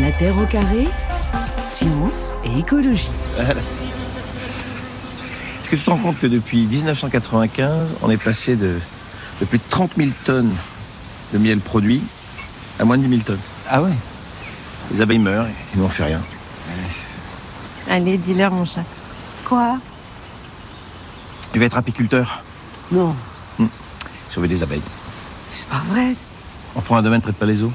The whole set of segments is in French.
La Terre au carré, science et écologie. Est-ce que tu te rends compte que depuis 1995, on est passé de, de plus de 30 000 tonnes de miel produit à moins de 10 000 tonnes? Ah ouais? Les abeilles meurent et nous on fait rien. Allez, dis-leur, mon chat. Quoi? Tu vas être apiculteur, Non, sauver des abeilles. c'est pas vrai. On prend un domaine près de Palaiseau.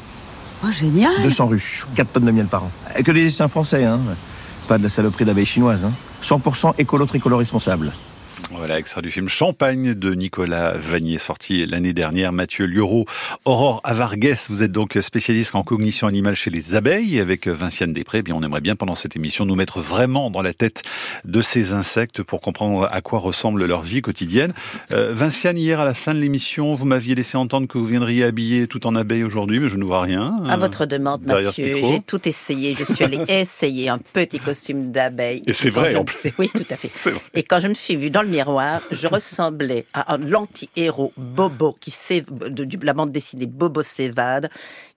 Oh, génial 200 ruches, 4 tonnes de miel par an. Que des destins français, hein. Pas de la saloperie d'abeilles chinoises, hein. 100% écolo-tricolore responsable. Voilà, extrait du film Champagne de Nicolas Vanier, sorti l'année dernière. Mathieu Liureau, Aurore Avargues, vous êtes donc spécialiste en cognition animale chez les abeilles. Avec Vinciane Després, eh bien, on aimerait bien pendant cette émission nous mettre vraiment dans la tête de ces insectes pour comprendre à quoi ressemble leur vie quotidienne. Euh, Vinciane, hier à la fin de l'émission, vous m'aviez laissé entendre que vous viendriez habiller tout en abeille aujourd'hui, mais je ne vois rien. À votre demande, Mathieu, j'ai tout essayé. Je suis allée essayer un petit costume d'abeille. Et c'est vrai, en plus. suis- Oui, tout à fait. Et quand je me suis vue dans le miroir, je ressemblais à un anti-héros Bobo qui de, de la bande dessinée Bobo s'évade,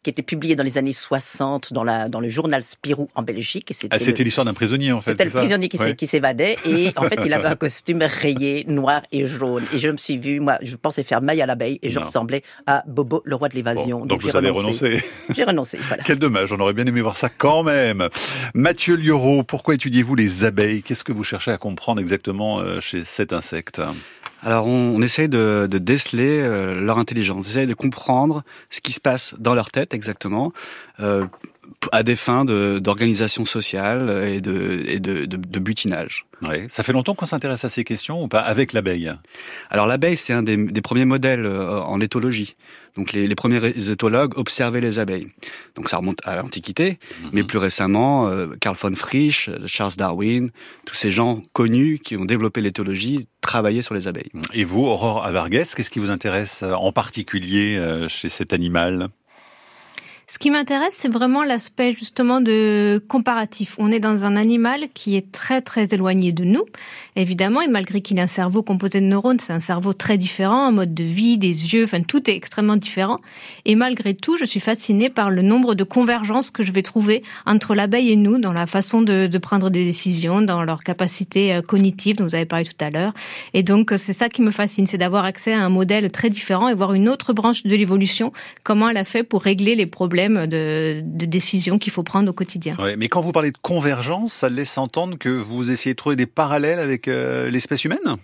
qui était publiée dans les années 60 dans, la, dans le journal Spirou en Belgique. Ah, c'était l'histoire d'un prisonnier, en fait. c'était le ça prisonnier qui Ouais. s'évadait et en fait il avait un costume rayé noir et jaune et je me suis vue moi je pensais faire maille à l'abeille et je Non. ressemblais à Bobo le roi de l'évasion Bon, donc j'ai vous avez renoncé. j'ai renoncé voilà Quel dommage, on aurait bien aimé voir ça quand même. Mathieu Liureau, pourquoi étudiez-vous les abeilles? Qu'est-ce que vous cherchez à comprendre exactement euh, chez cet insecte Alors, on, essaye de, déceler euh, leur intelligence, on essaye de comprendre ce qui se passe dans leur tête exactement, euh, à des fins de- d'organisation sociale et de, et de, de, de butinage. Ouais. Ça fait longtemps qu'on s'intéresse à ces questions ou pas avec l'abeille? Alors, l'abeille, c'est un des, des premiers modèles euh, en éthologie. Donc, les, les premiers éthologues observaient les abeilles. Donc, ça remonte à l'Antiquité, mais plus récemment, euh, Carl von Frisch, Charles Darwin, tous ces gens connus qui ont développé l'éthologie travaillaient sur les abeilles. Et vous, Aurore Avargues, qu'est-ce qui vous intéresse euh, en particulier chez cet animal? Ce qui m'intéresse, c'est vraiment l'aspect justement de comparatif. On est dans un animal qui est très très éloigné de nous, évidemment, et malgré qu'il ait un cerveau composé de neurones, c'est un cerveau très différent, un mode de vie, des yeux, enfin tout est extrêmement différent. Et malgré tout, je suis fascinée par le nombre de convergences que je vais trouver entre l'abeille et nous dans la façon de, de prendre des décisions, dans leur capacité euh, cognitive dont vous avez parlé tout à l'heure. Et donc euh, c'est ça qui me fascine, c'est d'avoir accès à un modèle très différent et voir une autre branche de l'évolution, comment elle a fait pour régler les problèmes de, de décision qu'il faut prendre au quotidien. Ouais, Mais quand vous parlez de convergence, ça laisse entendre que vous essayez de trouver des parallèles avec euh, l'espèce humaine?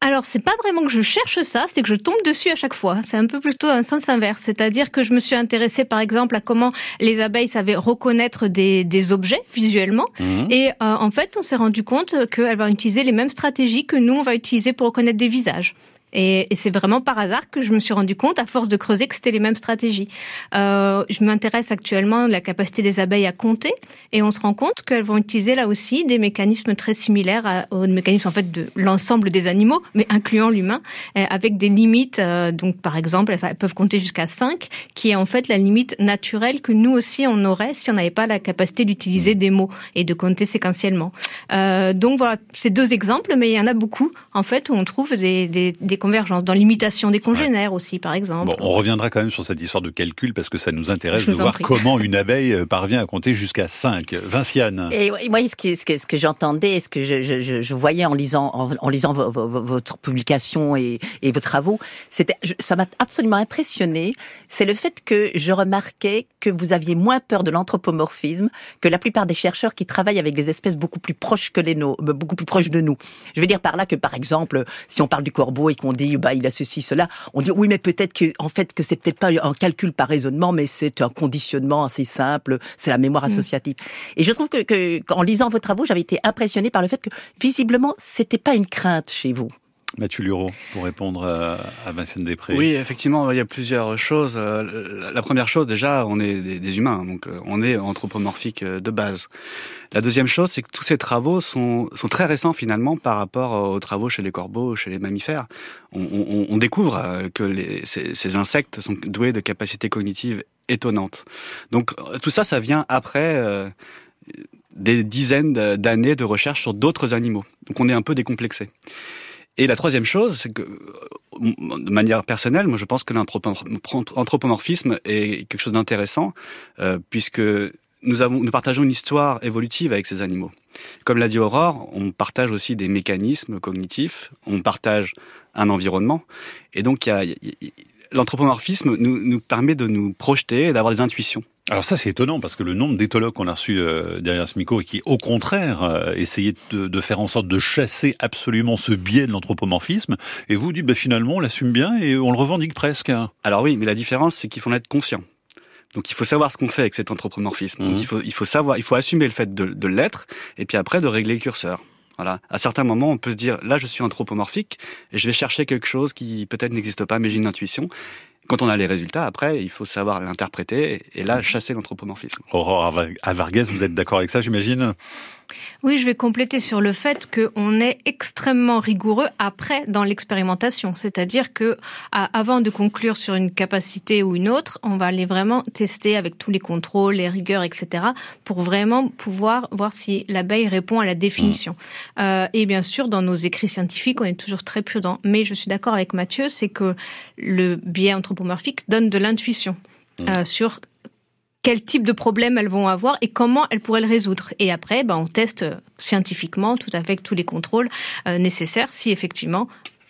Alors, c'est pas vraiment que je cherche ça, c'est que je tombe dessus à chaque fois. C'est un peu plutôt un sens inverse. C'est-à-dire que je me suis intéressée, par exemple, à comment les abeilles savaient reconnaître des, des objets visuellement. Et euh, en fait, on s'est rendu compte qu'elles vont utiliser les mêmes stratégies que nous, on va utiliser pour reconnaître des visages. Et, c'est vraiment par hasard que je me suis rendu compte, à force de creuser, que c'était les mêmes stratégies. Euh, je m'intéresse actuellement à la capacité des abeilles à compter, et on se rend compte qu'elles vont utiliser là aussi des mécanismes très similaires aux mécanismes en fait de l'ensemble des animaux, mais incluant l'humain, euh, avec des limites. euh, donc par exemple, elles, peuvent compter jusqu'à 5, qui est en fait la limite naturelle que nous aussi on aurait si on n'avait pas la capacité d'utiliser des mots et de compter séquentiellement. Donc voilà, c'est deux exemples, mais il y en a beaucoup en fait où on trouve des, des, des dans l'imitation des congénères aussi, par exemple. Bon, on reviendra quand même sur cette histoire de calcul parce que ça nous intéresse de voir prie. comment une abeille euh, parvient à compter jusqu'à 5. Vinciane Et moi, ce que, ce que, ce que j'entendais, ce que je, je, je, je voyais en lisant, en, en lisant vo- vo- vo- votre publication et, et vos travaux, c'était, ça m'a absolument impressionné. C'est le fait que je remarquais que vous aviez moins peur de l'anthropomorphisme que la plupart des chercheurs qui travaillent avec des espèces beaucoup plus proches que les nôtres, beaucoup plus proches de nous. Je veux dire par là que, par exemple, si on parle du corbeau et qu'on dit, bah, il a ceci, cela, on dit, oui, mais peut-être que, en fait, que c'est peut-être pas un calcul par raisonnement, mais c'est un conditionnement assez simple, c'est la mémoire associative. Et je trouve que, que, qu'en lisant vos travaux, j'avais été impressionnée par le fait que, visiblement, c'était pas une crainte chez vous. Mathieu Lureau, pour répondre à, à Vinciane Després. Oui, effectivement, il y a plusieurs choses. Euh, La première chose, déjà, on est des, humains, donc euh, on est anthropomorphique euh, de base. La deuxième chose, c'est que tous ces travaux sont, très récents finalement par rapport aux travaux chez les corbeaux, chez les mammifères. On, découvre euh, que ces, insectes sont doués de capacités cognitives étonnantes. Donc euh, tout ça, ça vient après euh, des dizaines d'années de recherche sur d'autres animaux. Donc on est un peu décomplexé. Et la troisième chose, c'est que, euh, de manière personnelle, moi je pense que l'anthropomorphisme est quelque chose d'intéressant, euh, puisque nous avons, nous partageons une histoire évolutive avec ces animaux. Comme l'a dit Aurore, on partage aussi des mécanismes cognitifs, on partage un environnement, et donc l'anthropomorphisme nous, nous permet de nous projeter et d'avoir des intuitions. Alors ça c'est étonnant parce que le nombre d'éthologues qu'on a reçus euh, derrière ce micro et qui au contraire euh, essayaient de, de, faire en sorte de chasser absolument ce biais de l'anthropomorphisme et vous dites bah, finalement on l'assume bien et on le revendique presque. Alors oui mais la différence c'est qu'il faut en être conscient. Donc il faut savoir ce qu'on fait avec cet anthropomorphisme. Donc, il faut il faut savoir il faut assumer le fait de, de l'être et puis après de régler le curseur. Voilà. À certains moments, on peut se dire là, je suis anthropomorphique et je vais chercher quelque chose qui peut-être n'existe pas, mais j'ai une intuition. Quand on a les résultats, après, il faut savoir l'interpréter et là chasser l'anthropomorphisme. Aurore Ava- Avargues, vous êtes d'accord avec ça j'imagine? Oui, je vais compléter sur le fait qu'on est extrêmement rigoureux après dans l'expérimentation. C'est-à-dire que avant de conclure sur une capacité ou une autre, on va aller vraiment tester avec tous les contrôles, les rigueurs, etc. pour vraiment pouvoir voir si l'abeille répond à la définition. Euh, et bien sûr, dans nos écrits scientifiques, on est toujours très prudent. Mais je suis d'accord avec Mathieu, c'est que le biais anthropomorphique donne de l'intuition euh, sur quel type de problème elles vont avoir et comment elles pourraient le résoudre. Et après, ben, on teste euh, scientifiquement, tout avec tous les contrôles euh, nécessaires, si effectivement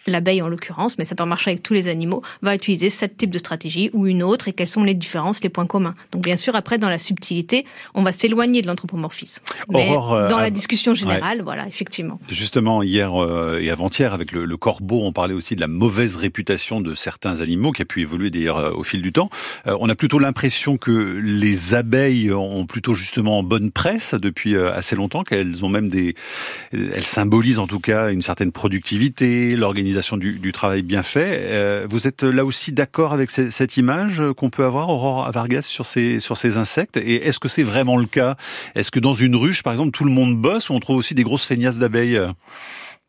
l'abeille en l'occurrence, mais ça peut marcher avec tous les animaux, va utiliser ce type de stratégie ou une autre et quelles sont les différences, les points communs. Donc bien sûr, après, dans la subtilité, on va s'éloigner de l'anthropomorphisme. Mais Aurore, euh, dans av- la discussion générale, voilà, effectivement. Justement, hier euh, et avant-hier, avec le, le corbeau, on parlait aussi de la mauvaise réputation de certains animaux, qui a pu évoluer d'ailleurs euh, au fil du temps. Euh, on a plutôt l'impression que les abeilles ont plutôt justement bonne presse depuis euh, assez longtemps, qu'elles ont même des... Elles symbolisent en tout cas une certaine productivité, l'organisation du, travail bien fait. Euh, vous êtes là aussi d'accord avec ce- cette image qu'on peut avoir, Aurore Vargas, sur ces, sur ces insectes? Et est-ce que c'est vraiment le cas? Est-ce que dans une ruche, par exemple, tout le monde bosse ou on trouve aussi des grosses feignasses d'abeilles?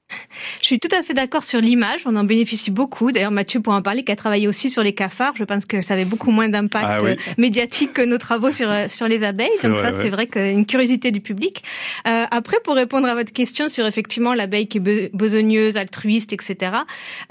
Je suis tout à fait d'accord sur l'image, on en bénéficie beaucoup. D'ailleurs, Mathieu pourra en parler, qui a travaillé aussi sur les cafards. Je pense que ça avait beaucoup moins d'impact Ah oui. médiatique que nos travaux sur, euh, sur les abeilles. Donc vrai, ça, ouais. c'est vrai qu'une curiosité du public. Euh, après, pour répondre à votre question sur effectivement l'abeille qui est be- besogneuse, altruiste, etc.,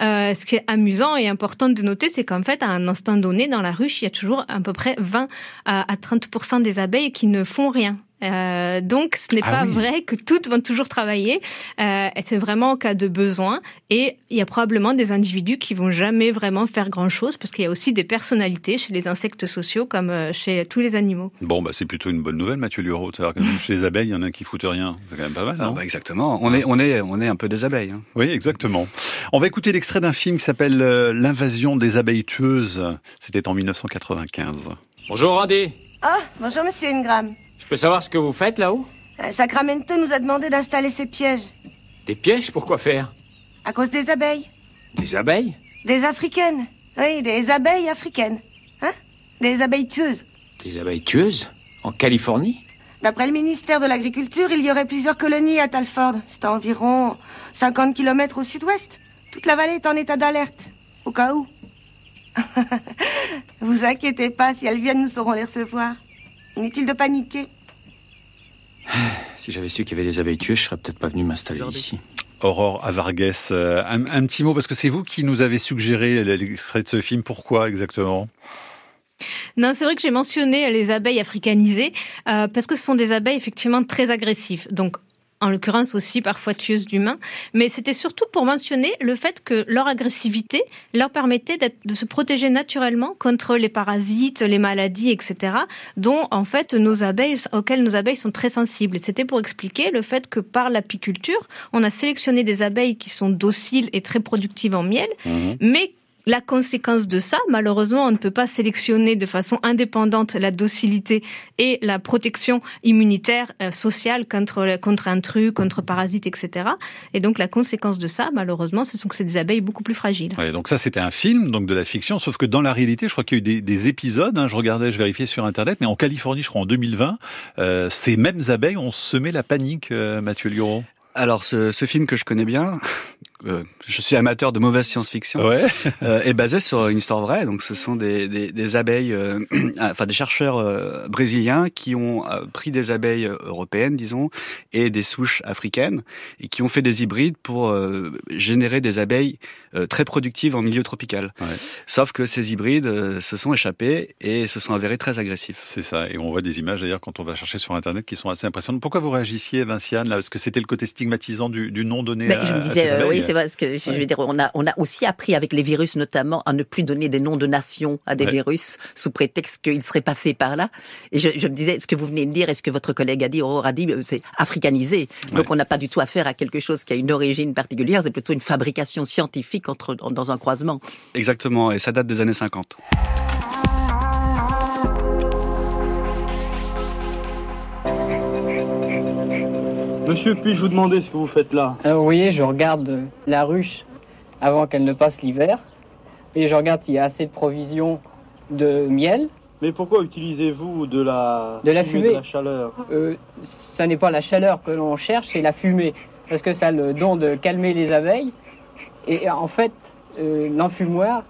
euh, ce qui est amusant et important de noter, c'est qu'en fait, à un instant donné, dans la ruche, il y a toujours à peu près 20 à, à 30% des abeilles qui ne font rien. Euh, donc, ce n'est Ah pas oui. vrai que toutes vont toujours travailler. Euh, c'est vraiment en cas de besoin. Et il y a probablement des individus qui vont jamais vraiment faire grand chose, parce qu'il y a aussi des personnalités chez les insectes sociaux, comme euh, chez tous les animaux. Bon, bah, c'est plutôt une bonne nouvelle, Mathieu Lureau. C'est-à-dire que même chez les abeilles, il y en a qui foutent rien. C'est quand même pas mal, Ah, non? bah, exactement. On est, on est, on est un peu des abeilles. hein. Oui, exactement. On va écouter l'extrait d'un film qui s'appelle L'invasion des abeilles tueuses. C'était en 1995. Bonjour Randy. Ah, bonjour Monsieur Ingram. Je peux savoir ce que vous faites là-haut Euh, Sacramento nous a demandé d'installer ces pièges. Des pièges Pourquoi faire À cause des abeilles. Des abeilles Des africaines. Oui, des abeilles africaines. Hein Des abeilles tueuses. Des abeilles tueuses En Californie D'après le ministère de l'Agriculture, il y aurait plusieurs colonies à Talford. C'est à environ 50 km au sud-ouest. Toute la vallée est en état d'alerte. Au cas où. vous inquiétez pas, si elles viennent, nous saurons les recevoir. Inutile de paniquer. Si j'avais su qu'il y avait des abeilles tueuses, je serais peut-être pas venu m'installer ici. Aurore Avargues, euh, un, un petit mot, parce que c'est vous qui nous avez suggéré l'extrait de ce film. Pourquoi exactement? Non, c'est vrai que j'ai mentionné les abeilles africanisées, euh, parce que ce sont des abeilles effectivement très agressives. Donc, en l'occurrence aussi parfois tueuses d'humains, mais c'était surtout pour mentionner le fait que leur agressivité leur permettait de se protéger naturellement contre les parasites, les maladies, etc., dont en fait nos abeilles, auxquelles nos abeilles sont très sensibles. C'était pour expliquer le fait que par l'apiculture, on a sélectionné des abeilles qui sont dociles et très productives en miel, mais la conséquence de ça, malheureusement, on ne peut pas sélectionner de façon indépendante la docilité et la protection immunitaire euh, sociale contre contre intrus, contre parasites, etc. Et donc la conséquence de ça, malheureusement, ce sont que c'est des abeilles beaucoup plus fragiles. Ouais, donc ça, c'était un film, donc de la fiction, sauf que dans la réalité, je crois qu'il y a eu des, des épisodes, hein, je regardais, je vérifiais sur Internet, mais en Californie, je crois en 2020, euh, ces mêmes abeilles ont semé la panique, euh, Mathieu Lureau. Alors, ce, ce film que je connais bien, euh, je suis amateur de mauvaise science-fiction, Ouais. euh, est basée sur une histoire vraie. Donc, ce sont des, des, des abeilles, euh, enfin des chercheurs euh, brésiliens qui ont euh, pris des abeilles européennes, disons, et des souches africaines, et qui ont fait des hybrides pour euh, générer des abeilles euh, très productives en milieu tropical. Ouais. Sauf que ces hybrides euh, se sont échappés et se sont avérés très agressifs. C'est ça, et on voit des images d'ailleurs quand on va chercher sur Internet qui sont assez impressionnantes. Pourquoi vous réagissiez, Vinciane, là? Est-ce que c'était le côté stigmatisant du, du nom donné Mais à, je me à disais, cette euh, abeille oui, c'est que je, veux dire, on a, on a aussi appris avec les virus notamment à ne plus donner des noms de nations à des Ouais. virus sous prétexte qu'ils seraient passés par là. Et je, je me disais, ce que vous venez de dire et ce que votre collègue a dit, Aurore a dit, euh, c'est africanisé. Donc on n'a pas du tout affaire à quelque chose qui a une origine particulière, c'est plutôt une fabrication scientifique entre, dans un croisement. Exactement, et ça date des années 50. Monsieur, puis-je vous demander ce que vous faites là Alors, vous voyez, je regarde euh, la ruche avant qu'elle ne passe l'hiver. Et je regarde s'il y a assez de provisions de miel. Mais pourquoi utilisez-vous de la, De la fumée. de la chaleur Euh, ça n'est pas la chaleur que l'on cherche, c'est la fumée. Parce que ça a le don de calmer les abeilles. Et en fait, euh, l'enfumoir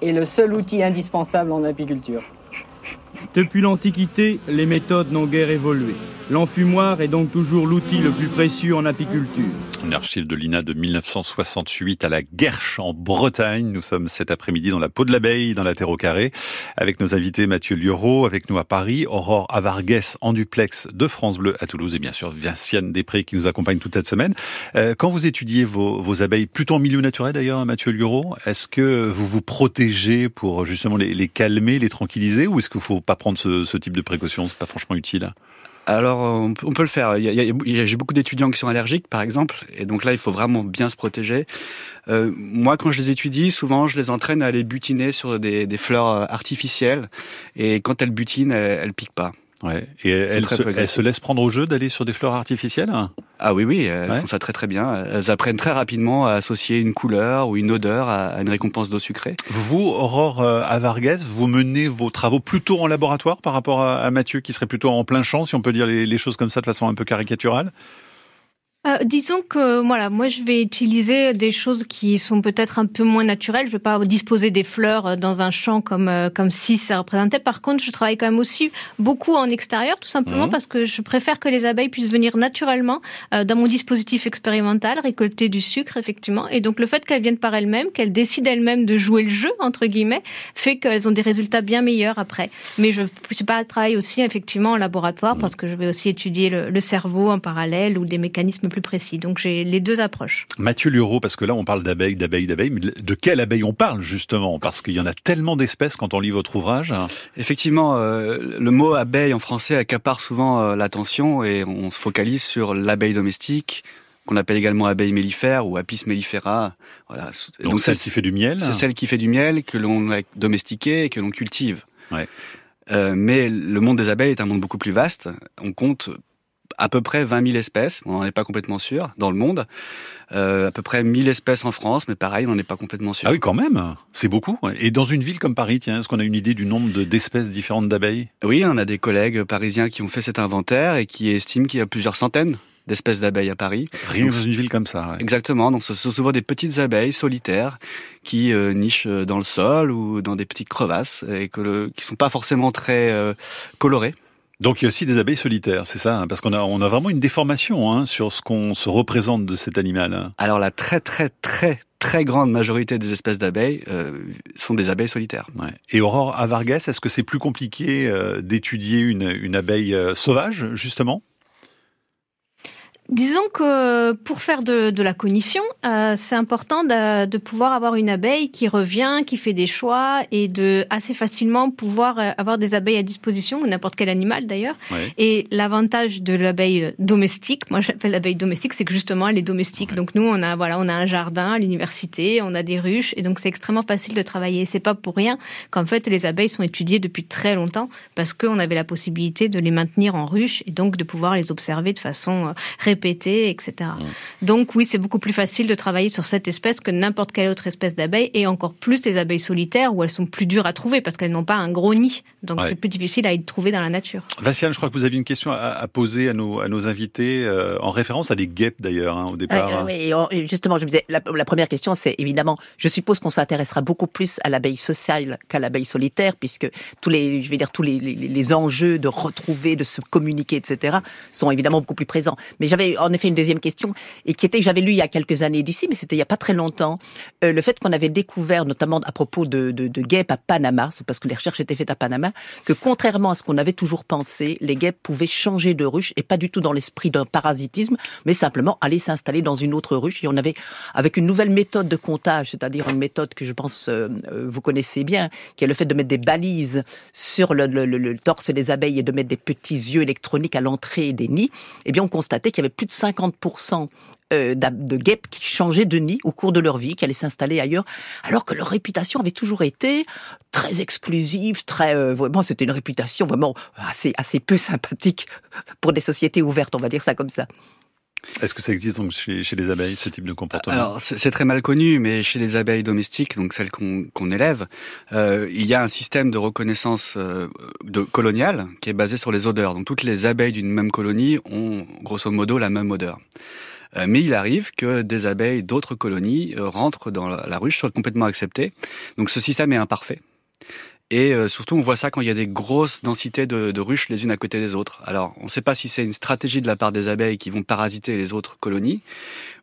est le seul outil indispensable en apiculture. Depuis l'Antiquité, les méthodes n'ont guère évolué. L'enfumoir est donc toujours l'outil le plus précieux en apiculture. Une archive de l'INA de 1968 à la Guerche en Bretagne. Nous sommes cet après-midi dans la peau de l'abeille, dans la terre au carré, avec nos invités Mathieu Lieureau, avec nous à Paris, Aurore Avargues en duplex de France Bleu à Toulouse et bien sûr Vinciane Després qui nous accompagne toute cette semaine. Euh, quand vous étudiez vos, vos abeilles, plutôt en milieu naturel d'ailleurs, Mathieu Lieureau, est-ce que vous vous protégez pour justement les, les calmer, les tranquilliser ou est-ce qu'il faut pas prendre ce, type de précautions C'est pas franchement utile. Alors, on peut, le faire. J'ai beaucoup d'étudiants qui sont allergiques, par exemple, et donc là, il faut vraiment bien se protéger. Euh, moi, quand je les étudie, souvent, je les entraîne à aller butiner sur des, fleurs euh, artificielles, et quand elles butinent, elles piquent pas. Ouais. Et elles très se, agressif. se laissent prendre au jeu d'aller sur des fleurs artificielles? Ah oui, oui, elles Ouais. font ça très très bien. Elles apprennent très rapidement à associer une couleur ou une odeur à, une récompense d'eau sucrée. Vous, Aurore euh, Avargues, vous menez vos travaux plutôt en laboratoire par rapport à, à Mathieu qui serait plutôt en plein champ, si on peut dire les, les choses comme ça de façon un peu caricaturale? Euh, disons que voilà, moi je vais utiliser des choses qui sont peut-être un peu moins naturelles. Je vais pas disposer des fleurs euh, dans un champ comme euh, comme si ça représentait. Par contre, je travaille quand même aussi beaucoup en extérieur, tout simplement Mhm. parce que je préfère que les abeilles puissent venir naturellement euh, dans mon dispositif expérimental, récolter du sucre effectivement. Et donc le fait qu'elles viennent par elles-mêmes, qu'elles décident elles-mêmes de jouer le jeu entre guillemets, fait qu'elles ont des résultats bien meilleurs après. Mais je suis pas travaille aussi effectivement en laboratoire parce que je vais aussi étudier le, le cerveau en parallèle ou des mécanismes plus précis. Donc j'ai les deux approches. Mathieu Lieureau, parce que là on parle d'abeilles, d'abeilles, d'abeilles, mais de quelle abeille on parle justement? Parce qu'il y en a tellement d'espèces quand on lit votre ouvrage. Effectivement, euh, le mot abeille en français accapare souvent euh, l'attention et on se focalise sur l'abeille domestique qu'on appelle également abeille mellifère ou Apis mellifera. Voilà. Et Donc celle qui fait du miel C'est celle qui fait du miel que l'on a domestiqué et que l'on cultive. Ouais. Euh, mais le monde des abeilles est un monde beaucoup plus vaste. On compte à peu près 20 000 espèces, on n'en est pas complètement sûr, dans le monde. Euh, à peu près 1000 espèces en France, mais pareil, on n'en est pas complètement sûr. Ah oui, quand même, c'est beaucoup. Et dans une ville comme Paris, tiens, est-ce qu'on a une idée du nombre de- d'espèces différentes d'abeilles? Oui, on a des collègues parisiens qui ont fait cet inventaire et qui estiment qu'il y a plusieurs centaines d'espèces d'abeilles à Paris. Rien dans une ville comme ça. ouais. Exactement. Donc, ce sont souvent des petites abeilles solitaires qui euh, nichent dans le sol ou dans des petites crevasses et que le, qui sont pas forcément très euh, colorées. Donc il y a aussi des abeilles solitaires, c'est ça hein, Parce qu'on a, on a vraiment une déformation hein, sur ce qu'on se représente de cet animal. hein. Alors, la très, très, très, très grande majorité des espèces d'abeilles euh, sont des abeilles solitaires. Ouais. Et Aurore Avargues, est-ce que c'est plus compliqué euh, d'étudier une, une abeille euh, sauvage, justement? Disons que pour faire de, de la cognition, euh, c'est important de, de pouvoir avoir une abeille qui revient, qui fait des choix et de assez facilement pouvoir euh, avoir des abeilles à disposition, ou n'importe quel animal d'ailleurs. Ouais. Et l'avantage de l'abeille domestique, moi j'appelle l'abeille domestique, c'est que justement elle est domestique. Donc nous on a voilà, on a un jardin à l'université, on a des ruches et donc c'est extrêmement facile de travailler. C'est pas pour rien qu'en fait les abeilles sont étudiées depuis très longtemps parce qu'on avait la possibilité de les maintenir en ruche et donc de pouvoir les observer de façon euh, etc. Donc oui, c'est beaucoup plus facile de travailler sur cette espèce que n'importe quelle autre espèce d'abeille et encore plus les abeilles solitaires où elles sont plus dures à trouver parce qu'elles n'ont pas un gros nid Donc Ouais. c'est plus difficile à y trouver dans la nature. Vinciane, je crois que vous avez une question à, à poser à nos, à nos invités, euh, en référence à des guêpes d'ailleurs, hein, au départ. Euh, euh, oui, justement, je me disais, la, la première question, c'est évidemment, je suppose qu'on s'intéressera beaucoup plus à l'abeille sociale qu'à l'abeille solitaire, puisque tous les, je vais dire, tous les, les, les enjeux de retrouver, de se communiquer, etc., sont évidemment beaucoup plus présents. Mais j'avais en effet une deuxième question, et qui était, que j'avais lu il y a quelques années d'ici, mais c'était il y a pas très longtemps, euh, le fait qu'on avait découvert, notamment à propos de, de, de guêpes à Panama, c'est parce que les recherches étaient faites à Panama, que contrairement à ce qu'on avait toujours pensé, les guêpes pouvaient changer de ruche, et pas du tout dans l'esprit d'un parasitisme, mais simplement aller s'installer dans une autre ruche. Et on avait, avec une nouvelle méthode de comptage, c'est-à-dire une méthode que je pense euh, euh, vous connaissez bien, qui est le fait de mettre des balises sur le, le- torse des abeilles et de mettre des petits yeux électroniques à l'entrée des nids, eh bien on constatait qu'il y avait plus de 50% euh, de guêpes qui changeaient de nid au cours de leur vie, qui allaient s'installer ailleurs, alors que leur réputation avait toujours été très exclusive, très euh, vraiment c'était une réputation vraiment assez assez peu sympathique pour des sociétés ouvertes, on va dire ça comme ça. Est-ce que ça existe donc chez, chez les abeilles, ce type de comportement? Alors c'est très mal connu, mais chez les abeilles domestiques, donc celles qu'on qu'on élève, euh, il y a un système de reconnaissance euh, de coloniale qui est basé sur les odeurs. Donc toutes les abeilles d'une même colonie ont grosso modo la même odeur. Euh, mais il arrive que des abeilles d'autres colonies euh, rentrent dans la, ruche, soient complètement acceptées. Donc ce système est imparfait. Et euh, surtout, on voit ça quand il y a des grosses densités de, ruches les unes à côté des autres. Alors, on ne sait pas si c'est une stratégie de la part des abeilles qui vont parasiter les autres colonies,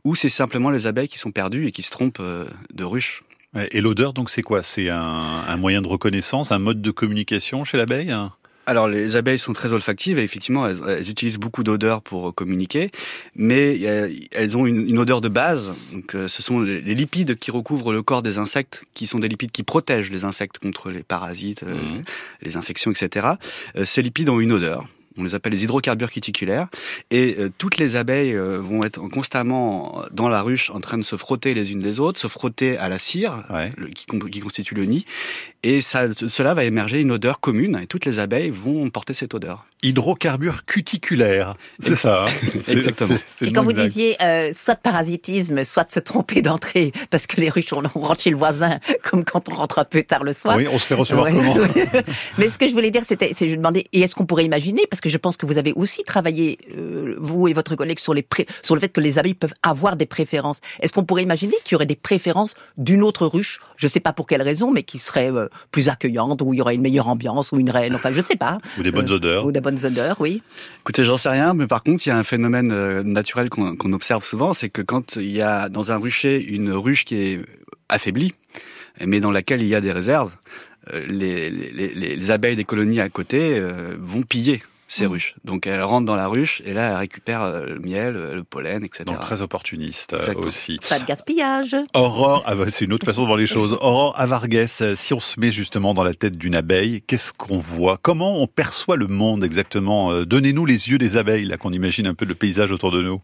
ou c'est simplement les abeilles qui sont perdues et qui se trompent de ruche. Et l'odeur, donc, c'est quoi? C'est un, un moyen de reconnaissance, un mode de communication chez l'abeille hein? Alors, les abeilles sont très olfactives et effectivement, elles, elles utilisent beaucoup d'odeurs pour communiquer, mais euh, elles ont une, une odeur de base. Donc, euh, ce sont les, les lipides qui recouvrent le corps des insectes, qui sont des lipides qui protègent les insectes contre les parasites, euh, Mhm. les infections, etc. Euh, ces lipides ont une odeur. On les appelle les hydrocarbures cuticulaires. Et euh, toutes les abeilles euh, vont être constamment dans la ruche en train de se frotter les unes les autres, se frotter à la cire le- qui, com- qui constitue le nid. Et ça, cela va émerger une odeur commune. Et toutes les abeilles vont porter cette odeur. Hydrocarbures cuticulaires, c'est ça. hein Exactement. c'est- Et quand vous exact. disiez euh, soit de parasitisme, soit de se tromper d'entrée, parce que les ruches, on, on rentre chez le voisin, comme quand on rentre un peu tard le soir. Oui, on se fait recevoir Ouais, comment. Mais ce que je voulais dire, c'était, c'est je demandais, et est-ce qu'on pourrait imaginer, parce que je pense que vous avez aussi travaillé, euh, vous et votre collègue, sur les pré- sur le fait que les abeilles peuvent avoir des préférences. Est-ce qu'on pourrait imaginer qu'il y aurait des préférences d'une autre ruche, je sais pas pour quelle raison, mais qui serait euh, plus accueillante, où il y aurait une meilleure ambiance, ou une reine, enfin, je sais pas. Ou des bonnes Euh, odeurs. Ou des bonnes odeurs, oui. Écoutez, j'en sais rien, mais par contre, il y a un phénomène euh, naturel qu'on observe souvent, c'est que quand il y a dans un rucher une ruche qui est affaiblie, mais dans laquelle il y a des réserves, euh, les, les- les- les abeilles des colonies à côté euh, vont piller ces ruches. Donc elles rentrent dans la ruche et là elles récupèrent euh, le miel, euh, le pollen, etc. Donc très opportuniste euh, Exactement. aussi. Pas de gaspillage. Aurore, ah bah, c'est une autre façon de voir les choses. Aurore Avargues, si on se met justement dans la tête d'une abeille, qu'est-ce qu'on voit? Comment on perçoit le monde exactement? Donnez-nous les yeux des abeilles, là, qu'on imagine un peu le paysage autour de nous.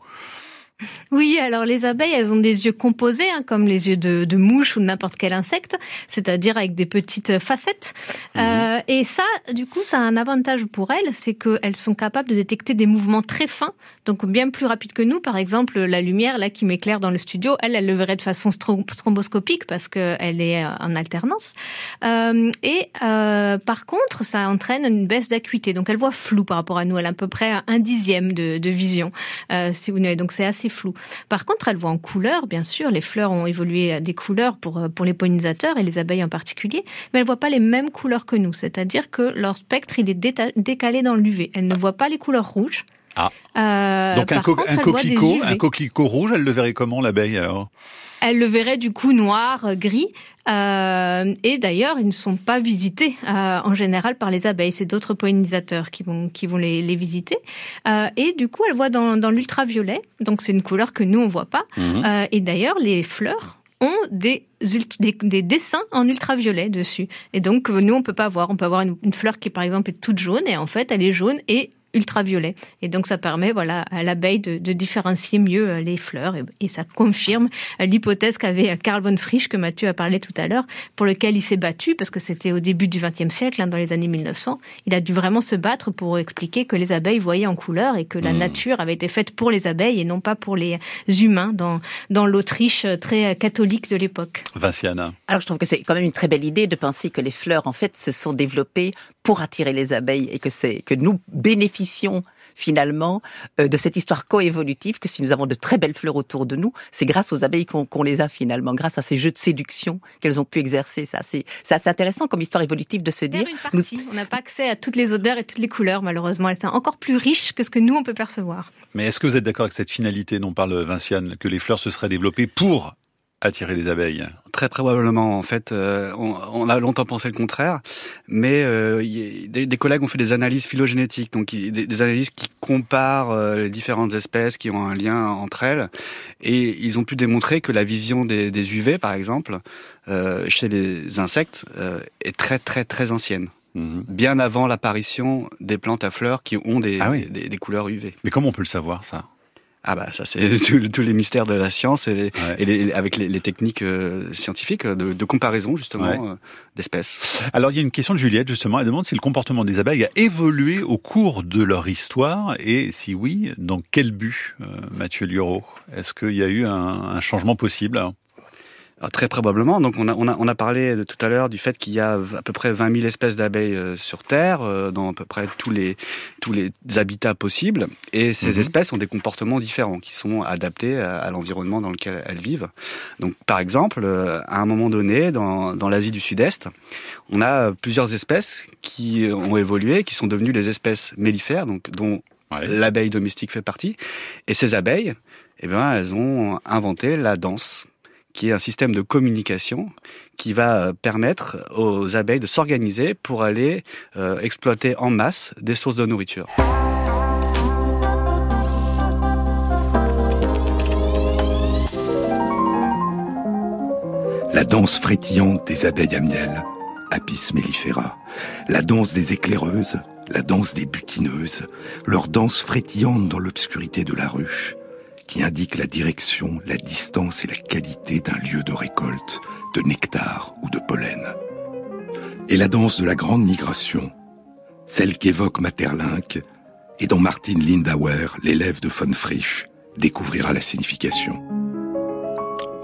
Oui, alors les abeilles, elles ont des yeux composés, hein, comme les yeux de, de mouche ou de n'importe quel insecte, c'est-à-dire avec des petites facettes. Euh, et ça, du coup, ça a un avantage pour elles, c'est qu'elles sont capables de détecter des mouvements très fins, donc bien plus rapides que nous. Par exemple, la lumière là qui m'éclaire dans le studio, elle, elle le verrait de façon thromboscopique parce qu'elle est euh, en alternance. Euh, et euh, par contre, ça entraîne une baisse d'acuité, donc elle voit flou par rapport à nous. Elle a à peu près un dixième de, de vision, si vous donc c'est assez flou. Par contre, elle voit en couleur, bien sûr. Les fleurs ont évolué à des couleurs pour euh, pour les pollinisateurs et les abeilles en particulier, mais elle voit pas les mêmes couleurs que nous. C'est-à-dire que leur spectre il est décalé dans l'UV. Elle ne voit pas les couleurs rouges. Ah. Euh, Donc un, co- contre, un coquelicot, un coquelicot rouge, elle le verrait comment l'abeille alors? Elle le verrait du coup noir, gris. Euh, et d'ailleurs, ils ne sont pas visités euh, en général par les abeilles. C'est d'autres pollinisateurs qui vont qui vont les, les visiter. Euh, et du coup, elle voit dans, dans l'ultraviolet. Donc c'est une couleur que nous on voit pas. Mhm. Et d'ailleurs, les fleurs ont des, des, des dessins en ultraviolet dessus. Et donc, nous, on peut pas voir. On peut avoir une, une fleur qui, par exemple, est toute jaune et en fait, elle est jaune et ultraviolet. Et donc, ça permet, voilà, à l'abeille de, de différencier mieux euh, les fleurs et, et ça confirme euh, l'hypothèse qu'avait euh, Karl von Frisch, que Mathieu a parlé tout à l'heure, pour lequel il s'est battu parce que c'était au début du XXe siècle, hein, dans les années 1900. Il a dû vraiment se battre pour expliquer que les abeilles voyaient en couleur et que la Hmm. nature avait été faite pour les abeilles et non pas pour les humains dans, dans l'Autriche euh, très euh, catholique de l'époque. Vinciana. Alors je trouve que c'est quand même une très belle idée de penser que les fleurs en fait se sont développées pour attirer les abeilles et que c'est que nous bénéficions finalement euh, de cette histoire coévolutive que si nous avons de très belles fleurs autour de nous, c'est grâce aux abeilles qu'on les a finalement, grâce à ces jeux de séduction qu'elles ont pu exercer. Ça, c'est assez intéressant comme histoire évolutive de se dire. Nous... On n'a pas accès à toutes les odeurs et toutes les couleurs, malheureusement. Elles sont encore plus riches que ce que nous on peut percevoir. Mais est-ce que vous êtes d'accord avec cette finalité dont parle Vinciane, que les fleurs se seraient développées pour attirer les abeilles Très probablement. En fait, euh, on, a longtemps pensé le contraire, mais euh, des, collègues ont fait des analyses phylogénétiques, donc des, analyses qui comparent euh, les différentes espèces qui ont un lien entre elles, et ils ont pu démontrer que la vision des, UV, par exemple, chez les insectes, est très très très ancienne. Mhm. Bien avant l'apparition des plantes à fleurs qui ont des, ah des couleurs UV. Mais comment on peut le savoir ça? Ah bah ça c'est tous les mystères de la science et, avec les, techniques euh, scientifiques de, comparaison justement euh, d'espèces. Alors il y a une question de Juliette justement, elle demande si le comportement des abeilles a évolué au cours de leur histoire et si oui, dans quel but, euh, Mathieu Lioro Est-ce qu'il y a eu un, un changement possible? Ah, très probablement. Donc on a, on a, on a parlé tout à l'heure du fait qu'il y a à peu près 20 000 espèces d'abeilles euh, sur Terre, euh, dans à peu près tous les, tous les habitats possibles. Et ces mhm. espèces ont des comportements différents qui sont adaptés à, l'environnement dans lequel elles vivent. Donc par exemple, euh, à un moment donné, dans, dans l'Asie du Sud-Est, on a plusieurs espèces qui ont évolué, qui sont devenues les espèces mellifères, donc dont l'abeille domestique fait partie. Et ces abeilles, eh bien, elles ont inventé la danse qui est un système de communication qui va permettre aux abeilles de s'organiser pour aller euh, exploiter en masse des sources de nourriture. La danse frétillante des abeilles à miel, Apis mellifera, la danse des éclaireuses, la danse des butineuses, leur danse frétillante dans l'obscurité de la ruche, qui indique la direction, la distance et la qualité d'un lieu de récolte, de nectar ou de pollen. Et la danse de la grande migration, celle qu'évoque Materlinck, et dont Martin Lindauer, l'élève de von Frisch, découvrira la signification.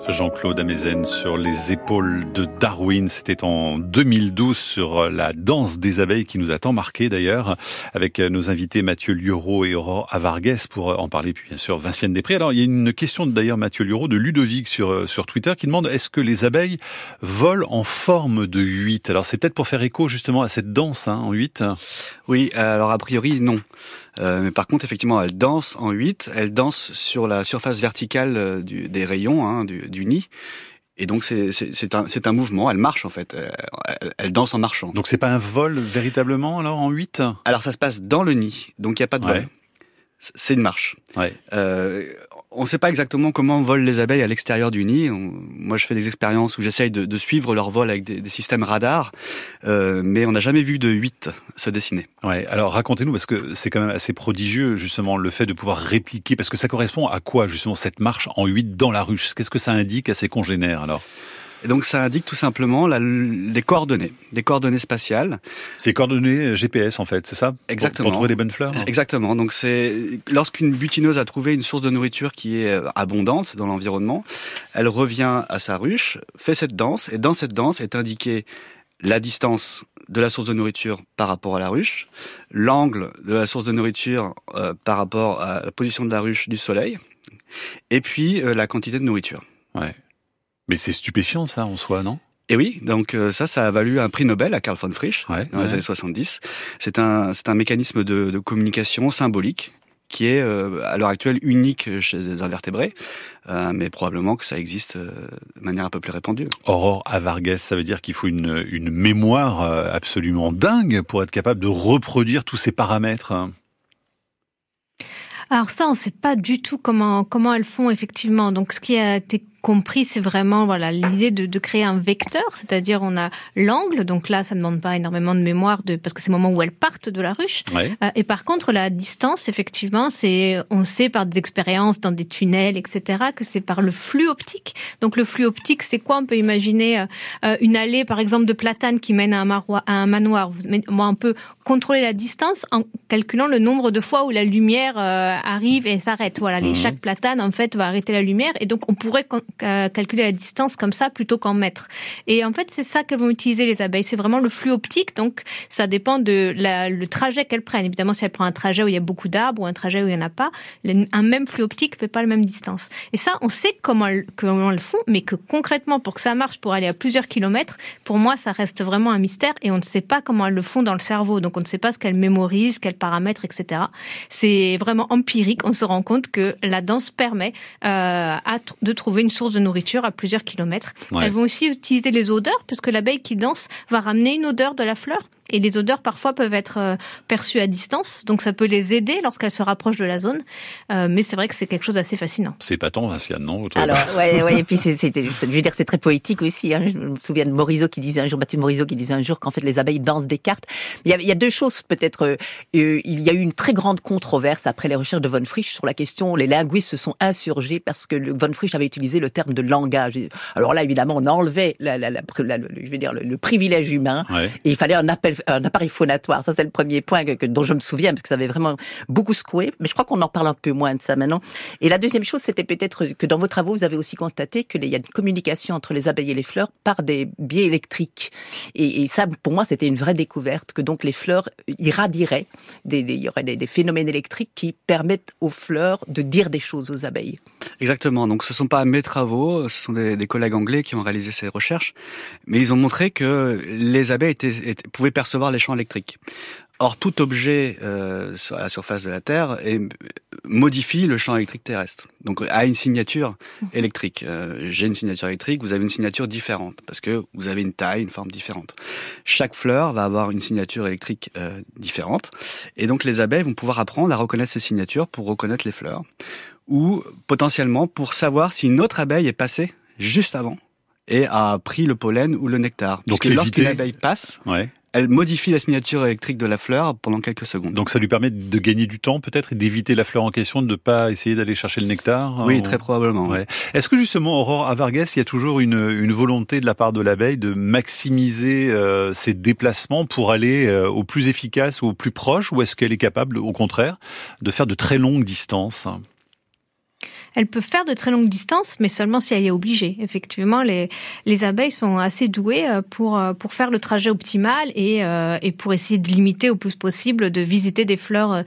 Jean-Claude Amezen sur les épaules de Darwin. C'était en 2012 sur la danse des abeilles qui nous a tant marqué d'ailleurs, avec nos invités Mathieu Liureau et Aurore Avargues pour en parler, puis bien sûr Vinciane Després. Alors il y a une question d'ailleurs Mathieu Liureau de Ludovic sur, sur Twitter qui demande est-ce que les abeilles volent en forme de 8 Alors c'est peut-être pour faire écho justement à cette danse hein, en 8 Oui, alors a priori non. Euh, mais par contre, effectivement, elle danse en 8, elle danse sur la surface verticale euh, du, des rayons hein, du, du, nid. Et donc c'est un, un mouvement, elle marche en fait, euh, elle, danse en marchant. Donc c'est pas un vol véritablement alors en 8 Alors ça se passe dans le nid, donc il n'y a pas de vol. C'est une marche. Ouais. Euh, on ne sait pas exactement comment volent les abeilles à l'extérieur du nid. moi, je fais des expériences où j'essaye de, suivre leur vol avec des, systèmes radars, euh, mais on n'a jamais vu de 8 se dessiner. Ouais. Alors racontez-nous, parce que c'est quand même assez prodigieux, justement, le fait de pouvoir répliquer, parce que ça correspond à quoi, justement, cette marche en 8 dans la ruche? Qu'est-ce que ça indique à ses congénères, alors? Et donc ça indique tout simplement la, les coordonnées, des coordonnées spatiales. C'est coordonnées GPS en fait, c'est ça? Exactement. Pour, trouver les bonnes fleurs. Exactement. Donc c'est lorsqu'une butineuse a trouvé une source de nourriture qui est euh, abondante dans l'environnement, elle revient à sa ruche, fait cette danse, et dans cette danse est indiquée la distance de la source de nourriture par rapport à la ruche, l'angle de la source de nourriture euh, par rapport à la position de la ruche du soleil, et puis euh, la quantité de nourriture. Ouais. Mais c'est stupéfiant ça en soi, non? Et oui, donc euh, ça, ça a valu un prix Nobel à Carl von Frisch dans les années 70. C'est un, c'est un mécanisme de, de, communication symbolique qui est euh, à l'heure actuelle unique chez les invertébrés, euh, mais probablement que ça existe de manière un peu plus répandue. Aurore Avargues, ça veut dire qu'il faut une, une mémoire absolument dingue pour être capable de reproduire tous ces paramètres. Alors ça, on ne sait pas du tout comment comment elles font effectivement. Donc ce qui a été compris, c'est vraiment voilà l'idée de, de, créer un vecteur, c'est-à-dire on a l'angle, donc là ça ne demande pas énormément de mémoire de parce que c'est le moment où elles partent de la ruche. Euh, et par contre la distance, effectivement, c'est on sait par des expériences dans des tunnels, etc., que c'est par le flux optique. Donc le flux optique, c'est quoi? On peut imaginer euh, euh, une allée, par exemple, de platane qui mène à un, à un manoir. Moi, on peut contrôler la distance en calculant le nombre de fois où la lumière arrive et s'arrête. Voilà, les, mhm. chaque platane en fait va arrêter la lumière et donc on pourrait calculer la distance comme ça plutôt qu'en mètres. Et en fait, c'est ça qu'elles vont utiliser les abeilles. C'est vraiment le flux optique. Donc, ça dépend de le trajet qu'elles prennent. Évidemment, si elles prennent un trajet où il y a beaucoup d'arbres ou un trajet où il n'y en a pas, un même flux optique fait pas la même distance. Et ça, on sait comment, comment le font, mais que concrètement, pour que ça marche, pour aller à plusieurs kilomètres, pour moi, ça reste vraiment un mystère et on ne sait pas comment elles le font dans le cerveau. Donc, on ne sait pas ce qu'elles mémorisent, quels paramètres, etc. C'est vraiment empirique. On se rend compte que la danse permet euh, de trouver une source de nourriture à plusieurs kilomètres. Elles vont aussi utiliser les odeurs, puisque l'abeille qui danse va ramener une odeur de la fleur. Et les odeurs parfois peuvent être euh, perçues à distance, donc ça peut les aider lorsqu'elles se rapprochent de la zone. Euh, mais c'est vrai que c'est quelque chose d'assez fascinant. C'est pas tant, Vinciane, non Alors, ouais, ouais, et puis c'est, je veux dire, c'est très poétique aussi. Hein. Je me souviens de Morisot qui disait un jour, Baptiste Morisot qui disait un jour qu'en fait les abeilles dansent des cartes. Il y a, il y a deux choses peut-être. Euh, il y a eu une très grande controverse après les recherches de von Frisch sur la question. Les linguistes se sont insurgés parce que von Frisch avait utilisé le terme de langage. Alors là, évidemment, on enlevait, la, la, la, je veux dire, le, privilège humain. Et il fallait un appel un appareil phonatoire. Ça, c'est le premier point que, dont je me souviens, parce que ça avait vraiment beaucoup secoué. Mais je crois qu'on en parle un peu moins de ça maintenant. Et la deuxième chose, c'était peut-être que dans vos travaux, vous avez aussi constaté qu'il y a une communication entre les abeilles et les fleurs par des biais électriques. Et, ça, pour moi, c'était une vraie découverte, que donc les fleurs irradieraient, il y aurait des, phénomènes électriques qui permettent aux fleurs de dire des choses aux abeilles. Exactement. Donc, ce ne sont pas mes travaux, ce sont des, collègues anglais qui ont réalisé ces recherches, mais ils ont montré que les abeilles pouvaient percevoir les champs électriques. Or, tout objet euh, sur la surface de la Terre est, modifie le champ électrique terrestre. Donc, a une signature électrique. Euh, J'ai une signature électrique, vous avez une signature différente parce que vous avez une taille, une forme différente. Chaque fleur va avoir une signature électrique euh, différente, et donc les abeilles vont pouvoir apprendre à reconnaître ces signatures pour reconnaître les fleurs, ou potentiellement pour savoir si une autre abeille est passée juste avant et a pris le pollen ou le nectar. Donc, lorsqu'une abeille passe, ouais elle modifie la signature électrique de la fleur pendant quelques secondes. Donc ça lui permet de gagner du temps peut-être et d'éviter la fleur en question, de ne pas essayer d'aller chercher le nectar Oui, très probablement. Ouais. Est-ce que justement, Aurore Avargues, il y a toujours une, une volonté de la part de l'abeille de maximiser euh, ses déplacements pour aller euh, au plus efficace ou au plus proche ou est-ce qu'elle est capable, au contraire, de faire de très longues distances? Elle peut faire de très longues distances, mais seulement si elle est obligée. Effectivement, les, les abeilles sont assez douées euh, pour, euh, pour faire le trajet optimal et, euh, et pour essayer de limiter au plus possible de visiter des fleurs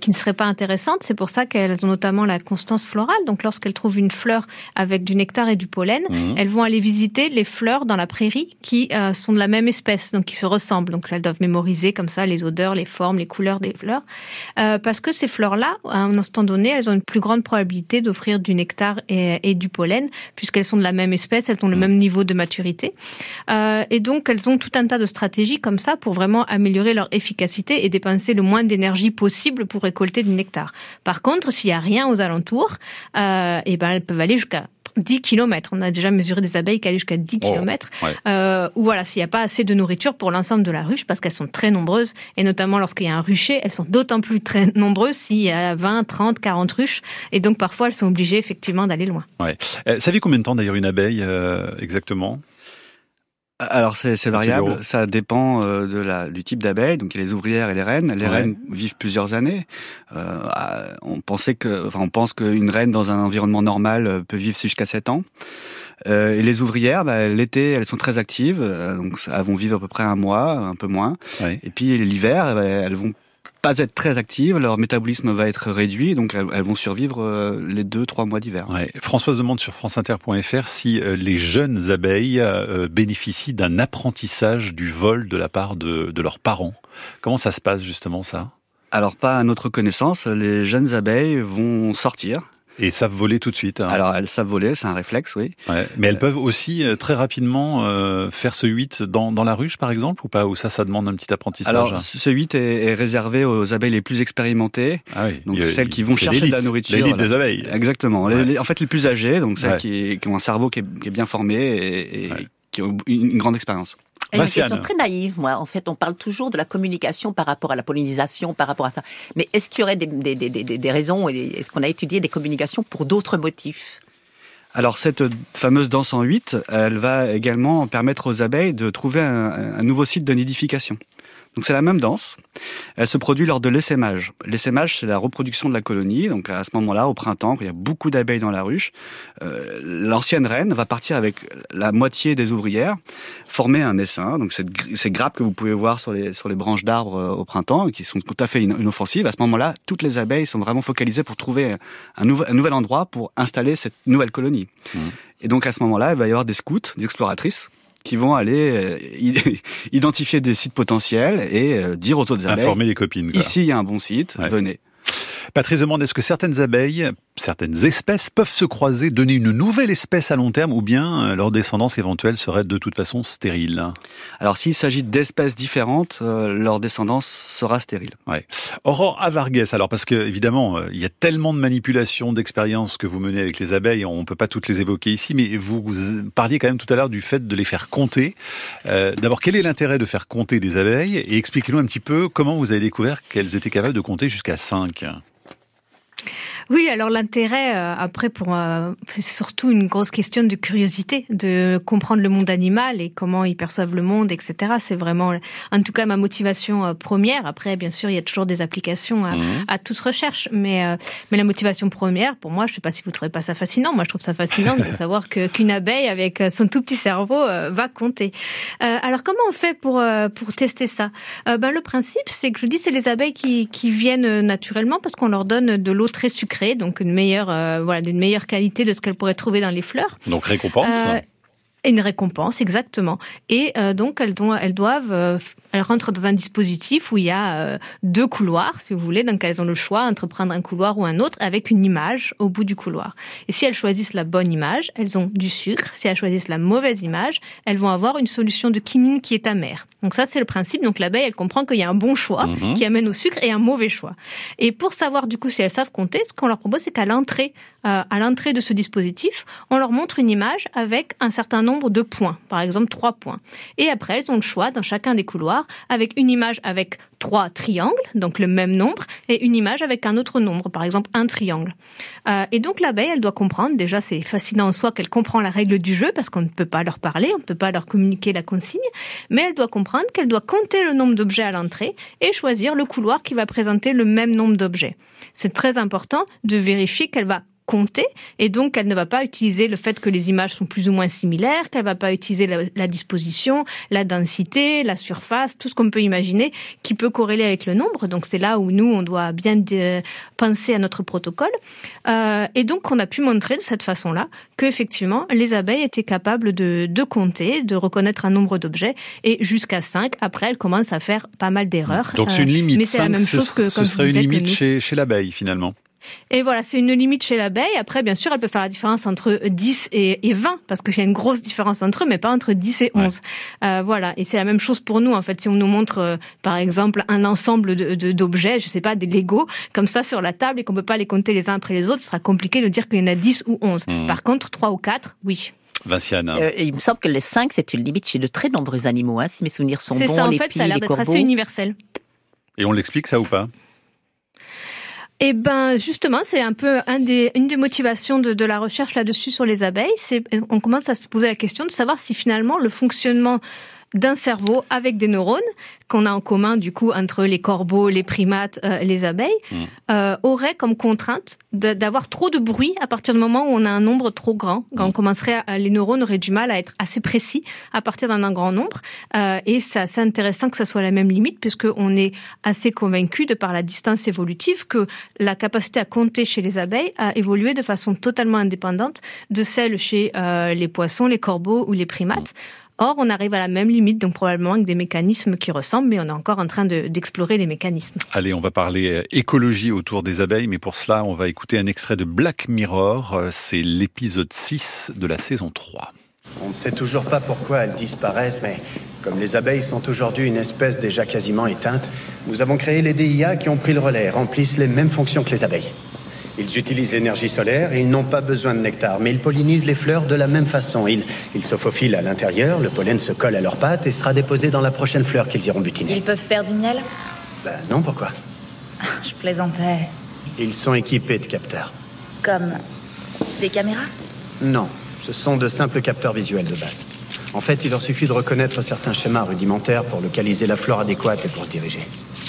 qui ne seraient pas intéressantes. C'est pour ça qu'elles ont notamment la constance florale. Donc, lorsqu'elles trouvent une fleur avec du nectar et du pollen, mhm. elles vont aller visiter les fleurs dans la prairie qui sont de la même espèce, donc qui se ressemblent. Donc, elles doivent mémoriser comme ça les odeurs, les formes, les couleurs des fleurs. parce que ces fleurs-là, à un instant donné, elles ont une plus grande probabilité d'offrir du nectar et, du pollen, puisqu'elles sont de la même espèce, elles ont le mm. même niveau de maturité. Euh, et donc, elles ont tout un tas de stratégies comme ça pour vraiment améliorer leur efficacité et dépenser le moins d'énergie possible pour récolter du nectar. Par contre, s'il y a rien aux alentours, euh, et eh ben elles peuvent aller jusqu'à 10 km. On a déjà mesuré des abeilles qui allaient jusqu'à 10 km. Euh, ou voilà, s'il n'y a pas assez de nourriture pour l'ensemble de la ruche, parce qu'elles sont très nombreuses, et notamment lorsqu'il y a un rucher, elles sont d'autant plus très nombreuses s'il y a 20, 30, 40 ruches, et donc parfois elles sont obligées effectivement d'aller loin. Ouais. Euh, ça vit combien de temps d'ailleurs une abeille euh, exactement? Alors c'est variable, ça dépend euh, de la, du type d'abeille. Donc il y a les ouvrières et les reines. Les reines vivent plusieurs années. Euh, on pensait que, enfin on pense qu'une reine dans un environnement normal euh, peut vivre jusqu'à 7 ans. Euh, et les ouvrières, bah, l'été, elles sont très actives, donc elles vont vivre à peu près un mois, un peu moins. Et puis l'hiver, bah, elles vont pas être très actives, leur métabolisme va être réduit, donc elles, vont survivre euh, les deux, trois mois d'hiver. Ouais. Françoise demande sur franceinter.fr si euh, les jeunes abeilles euh, bénéficient d'un apprentissage du vol de la part de, de leurs parents. Comment ça se passe justement ça? Alors pas à notre connaissance, les jeunes abeilles vont sortir, et savent voler tout de suite. Hein. Alors elles savent voler, c'est un réflexe, oui. Ouais, mais elles peuvent aussi euh, très rapidement euh, faire ce 8 dans, dans la ruche, par exemple, ou pas Ou ça, ça demande un petit apprentissage Alors ce 8 est, est réservé aux abeilles les plus expérimentées, ah oui. donc celles qui vont chercher de la nourriture. L'élite des abeilles. Exactement. en fait, les plus âgées, donc celles qui, qui, ont un cerveau qui est, qui est bien formé et, et qui ont une grande expérience. Une question très naïve, moi. En fait, on parle toujours de la communication par rapport à la pollinisation, par rapport à ça. Mais est-ce qu'il y aurait des, des, des, des raisons, est-ce qu'on a étudié des communications pour d'autres motifs? Alors cette fameuse danse en 8, elle va également permettre aux abeilles de trouver un, un nouveau site de nidification. Donc c'est la même danse. Elle se produit lors de l'essaimage. L'essaimage, c'est la reproduction de la colonie. Donc à ce moment-là, au printemps, quand il y a beaucoup d'abeilles dans la ruche, euh, l'ancienne reine va partir avec la moitié des ouvrières, former un essaim. Donc ces grappes que vous pouvez voir sur les, sur les branches d'arbres euh, au printemps, qui sont tout à fait inoffensives, à ce moment-là, toutes les abeilles sont vraiment focalisées pour trouver un, nouvel, un nouvel endroit pour installer cette nouvelle colonie. Mmh. Et donc à ce moment-là, il va y avoir des scouts, des exploratrices, qui vont aller euh, identifier des sites potentiels et euh, dire aux autres abeilles. Informer les copines. Ici, il y a un bon site, venez. Patrice demande est-ce que certaines abeilles, certaines espèces peuvent se croiser, donner une nouvelle espèce à long terme, ou bien euh, leur descendance éventuelle serait de toute façon stérile Alors s'il s'agit d'espèces différentes, euh, leur descendance sera stérile. Ouais. Aurore Avargues, alors parce que évidemment, euh, il y a tellement de manipulations, d'expériences que vous menez avec les abeilles, on ne peut pas toutes les évoquer ici, mais vous parliez quand même tout à l'heure du fait de les faire compter. D'abord, quel est l'intérêt de faire compter des abeilles? Et expliquez-nous un petit peu comment vous avez découvert qu'elles étaient capables de compter jusqu'à 5 oui, alors l'intérêt, euh, après, pour euh, c'est surtout une grosse question de curiosité, de comprendre le monde animal et comment ils perçoivent le monde, etc. C'est vraiment, en tout cas, ma motivation euh, première. Après, bien sûr, il y a toujours des applications à, mmh. à toute recherche, mais mais la motivation première, pour moi, je sais pas si vous trouvez pas ça fascinant. Moi, je trouve ça fascinant de savoir que qu'une abeille avec son tout petit cerveau va compter. alors, comment on fait pour pour tester ça? Ben, le principe, c'est que je dis, c'est les abeilles qui qui viennent naturellement parce qu'on leur donne de l'eau très sucrée donc une meilleure, euh, voilà, d'une meilleure qualité de ce qu'elle pourrait trouver dans les fleurs. Donc récompense. Euh, une récompense, exactement. Et euh, donc elles, doivent, elles doivent, euh, elles rentrent dans un dispositif où il y a euh, deux couloirs, si vous voulez. Donc elles ont le choix entre prendre un couloir ou un autre avec une image au bout du couloir. Et si elles choisissent la bonne image, elles ont du sucre. Si elles choisissent la mauvaise image, elles vont avoir une solution de quinine qui est amère. Donc ça c'est le principe. Donc l'abeille elle comprend qu'il y a un bon choix mhm. qui amène au sucre et un mauvais choix. Et pour savoir du coup si elles savent compter, ce qu'on leur propose c'est qu'à l'entrée, à l'entrée de ce dispositif, on leur montre une image avec un certain nombre de points, par exemple trois points. Et après, elles ont le choix dans chacun des couloirs avec une image avec trois triangles, donc le même nombre, et une image avec un autre nombre, par exemple un triangle. Euh, et donc l'abeille, elle doit comprendre, déjà c'est fascinant en soi qu'elle comprend la règle du jeu, parce qu'on ne peut pas leur parler, on ne peut pas leur communiquer la consigne, mais elle doit comprendre qu'elle doit compter le nombre d'objets à l'entrée et choisir le couloir qui va présenter le même nombre d'objets. C'est très important de vérifier qu'elle va compter et donc elle ne va pas utiliser le fait que les images sont plus ou moins similaires, qu'elle va pas utiliser la, disposition, la densité, la surface, tout ce qu'on peut imaginer qui peut corréler avec le nombre. Donc c'est là où nous on doit bien penser à notre protocole. Euh, et donc on a pu montrer de cette façon-là que effectivement les abeilles étaient capables de, de compter, de reconnaître un nombre d'objets et jusqu'à 5. Après elles commencent à faire pas mal d'erreurs. Donc c'est une limite. Euh, mais c'est la même chose que ce serait une limite chez, chez l'abeille finalement. Et voilà, c'est une limite chez l'abeille. Après, bien sûr, elle peut faire la différence entre 10 et, 20, parce qu'il y a une grosse différence entre eux, mais pas entre 10 et 11. Euh, voilà, et c'est la même chose pour nous, en fait. Si on nous montre, euh, par exemple, un ensemble d'objets, de, je sais pas, des Lego, comme ça sur la table, et qu'on peut pas les compter les uns après les autres, ce sera compliqué de dire qu'il y en a 10 ou 11. Mmh. Par contre, 3 ou 4, oui. Vinciane. Euh, il me semble que les 5, c'est une limite chez de très nombreux animaux, hein, si mes souvenirs sont bons. C'est ça, en fait, ça a l'air d'être assez universel. Et on l'explique ça ou pas? Eh ben, justement, c'est un peu un des, une des motivations de, de la recherche là-dessus sur les abeilles. C'est, on commence à se poser la question de savoir si finalement le fonctionnement d'un cerveau avec des neurones qu'on a en commun du coup entre les corbeaux, les primates, euh, les abeilles, mm. euh, aurait comme contrainte d'avoir trop de bruit à partir du moment où on a un nombre trop grand. Quand on mm. commencerait, à, les neurones auraient du mal à être assez précis à partir d'un grand nombre. Euh, et c'est assez intéressant que ça soit la même limite puisque on est assez convaincu de par la distance évolutive que la capacité à compter chez les abeilles a évolué de façon totalement indépendante de celle chez euh, les poissons, les corbeaux ou les primates. Or, on arrive à la même limite, donc probablement avec des mécanismes qui ressemblent, mais on est encore en train d'explorer les mécanismes. Allez, on va parler euh, écologie autour des abeilles, mais pour cela, on va écouter un extrait de Black Mirror. Euh, c'est l'épisode 6 de la saison 3. On ne sait toujours pas pourquoi elles disparaissent, mais comme les abeilles sont aujourd'hui une espèce déjà quasiment éteinte, nous avons créé les DIA qui ont pris le relais, remplissent les mêmes fonctions que les abeilles. Ils utilisent l'énergie solaire et ils n'ont pas besoin de nectar, mais ils pollinisent les fleurs de la même façon. Ils, ils se faufilent à l'intérieur, le pollen se colle à leurs pattes et sera déposé dans la prochaine fleur qu'ils iront butiner. Ils peuvent faire du miel? Ben non, pourquoi? Je plaisantais. Ils sont équipés de capteurs. Comme des caméras? Non, ce sont de simples capteurs visuels de base. En fait, il leur suffit de reconnaître certains schémas rudimentaires pour localiser la flore adéquate et pour se diriger.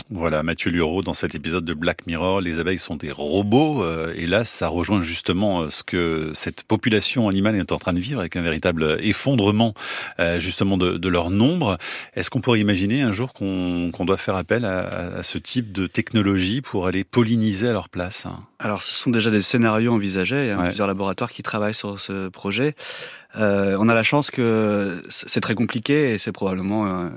Voilà, Mathieu Lureau, dans cet épisode de Black Mirror, les abeilles sont des robots. Euh, et là, ça rejoint justement euh, ce que cette population animale est en train de vivre, avec un véritable effondrement euh, justement de, de leur nombre. Est-ce qu'on pourrait imaginer un jour qu'on doit faire appel à, à, ce type de technologie pour aller polliniser à leur place Alors, ce sont déjà des scénarios envisagés. Il y a plusieurs laboratoires qui travaillent sur ce projet. Euh, on a la chance que c'est très compliqué et c'est probablement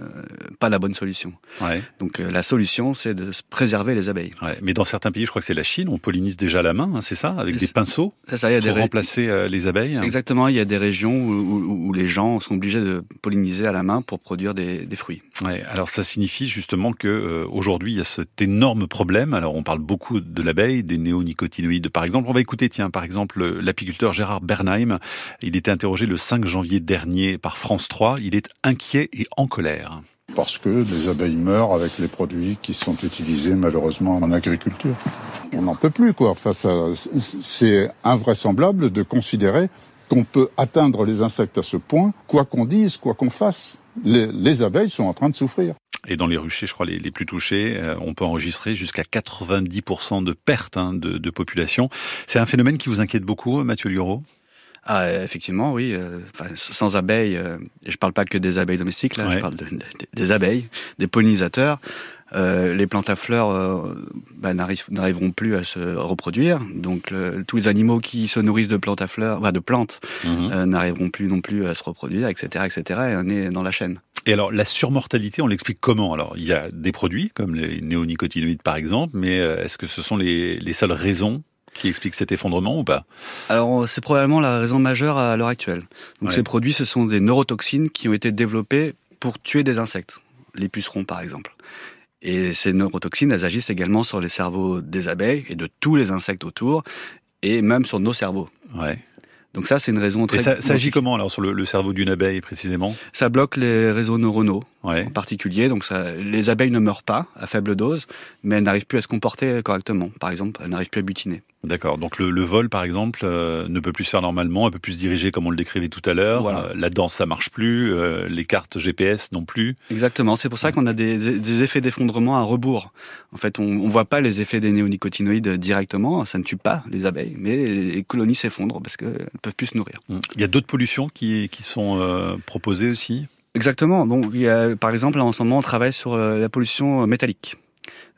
pas la bonne solution. Ouais. Donc la solution, c'est de préserver les abeilles. Ouais. Mais dans certains pays, je crois que c'est la Chine, on pollinise déjà la main, hein, c'est ça, avec des pinceaux. Ça. Il y a pour des remplacer euh, les abeilles. Exactement. Il y a des régions où, où, où, les gens sont obligés de polliniser à la main pour produire des, des fruits. Ouais. Alors ça signifie justement que euh, aujourd'hui il y a cet énorme problème. Alors on parle beaucoup de l'abeille, des néonicotinoïdes par exemple. On va écouter tiens par exemple l'apiculteur Gérard Bernheim. Il était interrogé le 5 janvier dernier par France 3. Il est inquiet et en colère. Parce que les abeilles meurent avec les produits qui sont utilisés malheureusement en agriculture. On n'en peut plus quoi. Face à, c'est invraisemblable de considérer qu'on peut atteindre les insectes à ce point, quoi qu'on dise, quoi qu'on fasse. Les, les, abeilles sont en train de souffrir. Et dans les ruchers, je crois, les, plus touchés, euh, on peut enregistrer jusqu'à 90% de pertes hein, de, de population. C'est un phénomène qui vous inquiète beaucoup, Mathieu Lioro ah, effectivement, oui. Euh, sans abeilles, euh, et je parle pas que des abeilles domestiques, là, ouais. je parle de, de, des abeilles, des pollinisateurs. Euh, les plantes à fleurs euh, bah, n'arriveront plus à se reproduire. Donc tous les animaux qui se nourrissent de plantes à fleurs, bah, de plantes, mmh. euh, n'arriveront plus non plus à se reproduire, etc., etc. Et on est dans la chaîne. Et alors la surmortalité, on l'explique comment? Alors il y a des produits comme les néonicotinoïdes par exemple, mais est-ce que ce sont les, les seules raisons qui explique cet effondrement ou pas? Alors c'est probablement la raison majeure à l'heure actuelle. Donc Ouais. ces produits, ce sont des neurotoxines qui ont été développés pour tuer des insectes, les pucerons par exemple. Et ces neurotoxines, elles agissent également sur les cerveaux des abeilles et de tous les insectes autour, et même sur nos cerveaux. Ouais. Donc ça, c'est une raison très. Et ça, ça agit comment alors sur le, le cerveau d'une abeille précisément? Ça bloque les réseaux neuronaux ouais. en particulier. Donc ça, les abeilles ne meurent pas à faible dose, mais elles n'arrivent plus à se comporter correctement. Par exemple, elles n'arrivent plus à butiner. D'accord. Donc le, le, vol, par exemple, euh, ne peut plus se faire normalement, elle peut plus se diriger comme on le décrivait tout à l'heure. Voilà. Euh, la danse, ça marche plus. Euh, les cartes GPS non plus. Exactement. C'est pour ça qu'on a des, des effets d'effondrement à rebours. En fait, on ne voit pas les effets des néonicotinoïdes directement. Ça ne tue pas les abeilles, mais les colonies s'effondrent parce qu'elles ne peuvent plus se nourrir. Il y a d'autres pollutions qui, qui sont proposées aussi? Exactement. Donc, par exemple, en ce moment, on travaille sur euh, la pollution métallique.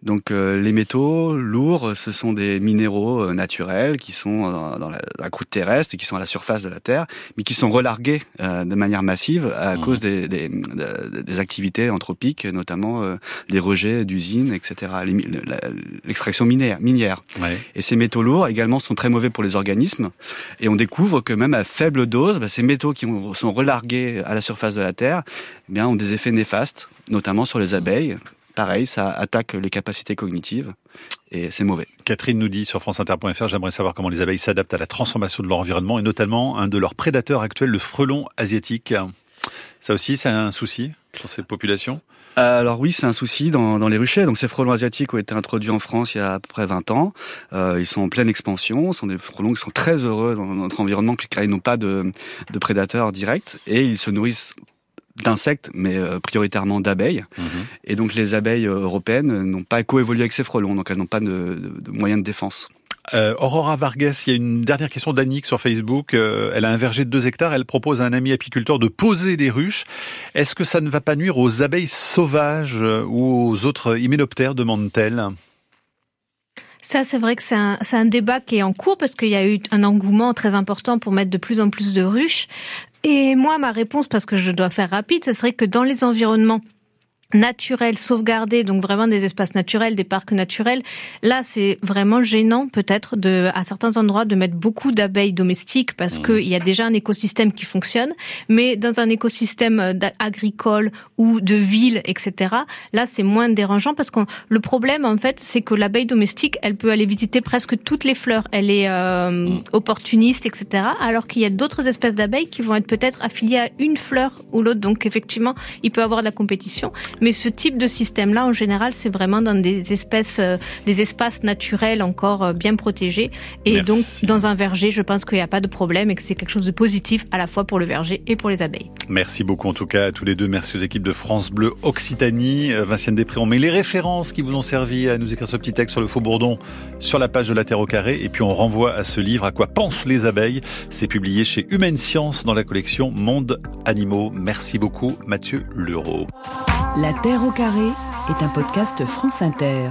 Donc euh, les métaux lourds, ce sont des minéraux euh, naturels qui sont euh, dans la, la, croûte terrestre et qui sont à la surface de la Terre, mais qui sont relargués de manière massive à mmh. cause des, des, des, activités anthropiques, notamment les rejets d'usines, etc., l'extraction minière. minière. Ouais. Et ces métaux lourds également sont très mauvais pour les organismes. Et on découvre que même à faible dose, bah, ces métaux qui ont, sont relargués à la surface de la Terre eh bien, ont des effets néfastes, notamment sur les abeilles pareil, ça attaque les capacités cognitives et c'est mauvais. Catherine nous dit sur franceinter.fr, j'aimerais savoir comment les abeilles s'adaptent à la transformation de leur environnement et notamment un de leurs prédateurs actuels, le frelon asiatique. Ça aussi, c'est un souci pour ces populations? Alors oui, c'est un souci dans, dans, les ruchers. Donc ces frelons asiatiques ont été introduits en France il y a à peu près 20 ans. Euh, ils sont en pleine expansion. Ce sont des frelons qui sont très heureux dans notre environnement puisqu'ils n'ont pas de, de prédateurs directs et ils se nourrissent d'insectes, mais euh, prioritairement d'abeilles. Mmh. Et donc les abeilles européennes n'ont pas coévolué avec ces frelons, donc elles n'ont pas de, de, de moyens de défense. Euh, Aurora Vargas, il y a une dernière question d'Annick sur Facebook. Euh, elle a un verger de 2 hectares. Elle propose à un ami apiculteur de poser des ruches. Est-ce que ça ne va pas nuire aux abeilles sauvages euh, ou aux autres hyménoptères demande-t-elle? Ça, c'est vrai que c'est un, un, débat qui est en cours parce qu'il y a eu un engouement très important pour mettre de plus en plus de ruches. Et moi, ma réponse, parce que je dois faire rapide, ce serait que dans les environnements naturels, sauvegardés, donc vraiment des espaces naturels, des parcs naturels. Là, c'est vraiment gênant, peut-être, de, à certains endroits, de mettre beaucoup d'abeilles domestiques parce mmh. qu'il y a déjà un écosystème qui fonctionne. Mais dans un écosystème agricole ou de ville, etc., là, c'est moins dérangeant parce que le problème, en fait, c'est que l'abeille domestique, elle peut aller visiter presque toutes les fleurs. Elle est euh, mmh. opportuniste, etc. Alors qu'il y a d'autres espèces d'abeilles qui vont être peut-être affiliées à une fleur ou l'autre. Donc, effectivement, il peut avoir de la compétition. Mais ce type de système-là, en général, c'est vraiment dans des espèces, euh, des espaces naturels encore euh, bien protégés. Et Merci. donc, dans un verger, je pense qu'il n'y a pas de problème et que c'est quelque chose de positif à la fois pour le verger et pour les abeilles. Merci beaucoup en tout cas à tous les deux. Merci aux équipes de France Bleu Occitanie. Euh, Vinciane Després, on met les références qui vous ont servi à nous écrire ce petit texte sur le faux bourdon sur la page de la Terre au carré. Et puis on renvoie à ce livre À quoi pensent les abeilles? C'est publié chez Humaine Science dans la collection Monde Animaux. Merci beaucoup Mathieu Leroux. La Terre au carré est un podcast France Inter.